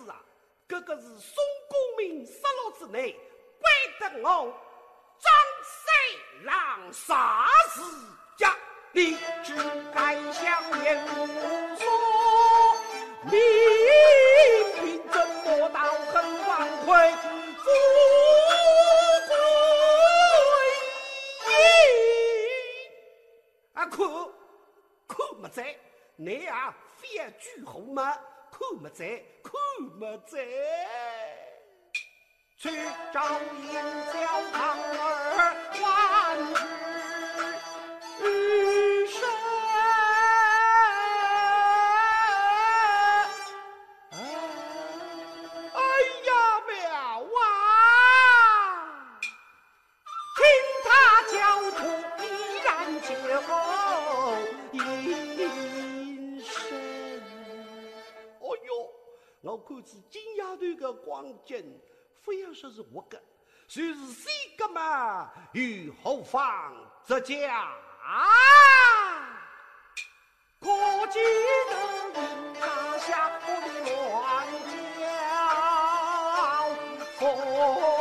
子啊，这个是宋公明杀落之内，怪得我张三郎杀死家，你只该相言无说，明明怎么到很反馈，富贵啊，看看么在，你啊，反举后嘛。看么在，看么在，去找银角堂儿万日生。哎呀，妙啊！听他叫出依然就。我看是金丫头的光景，非要说是活的，就是谁个嘛？与后方之家，可记得应拿下我的乱叫？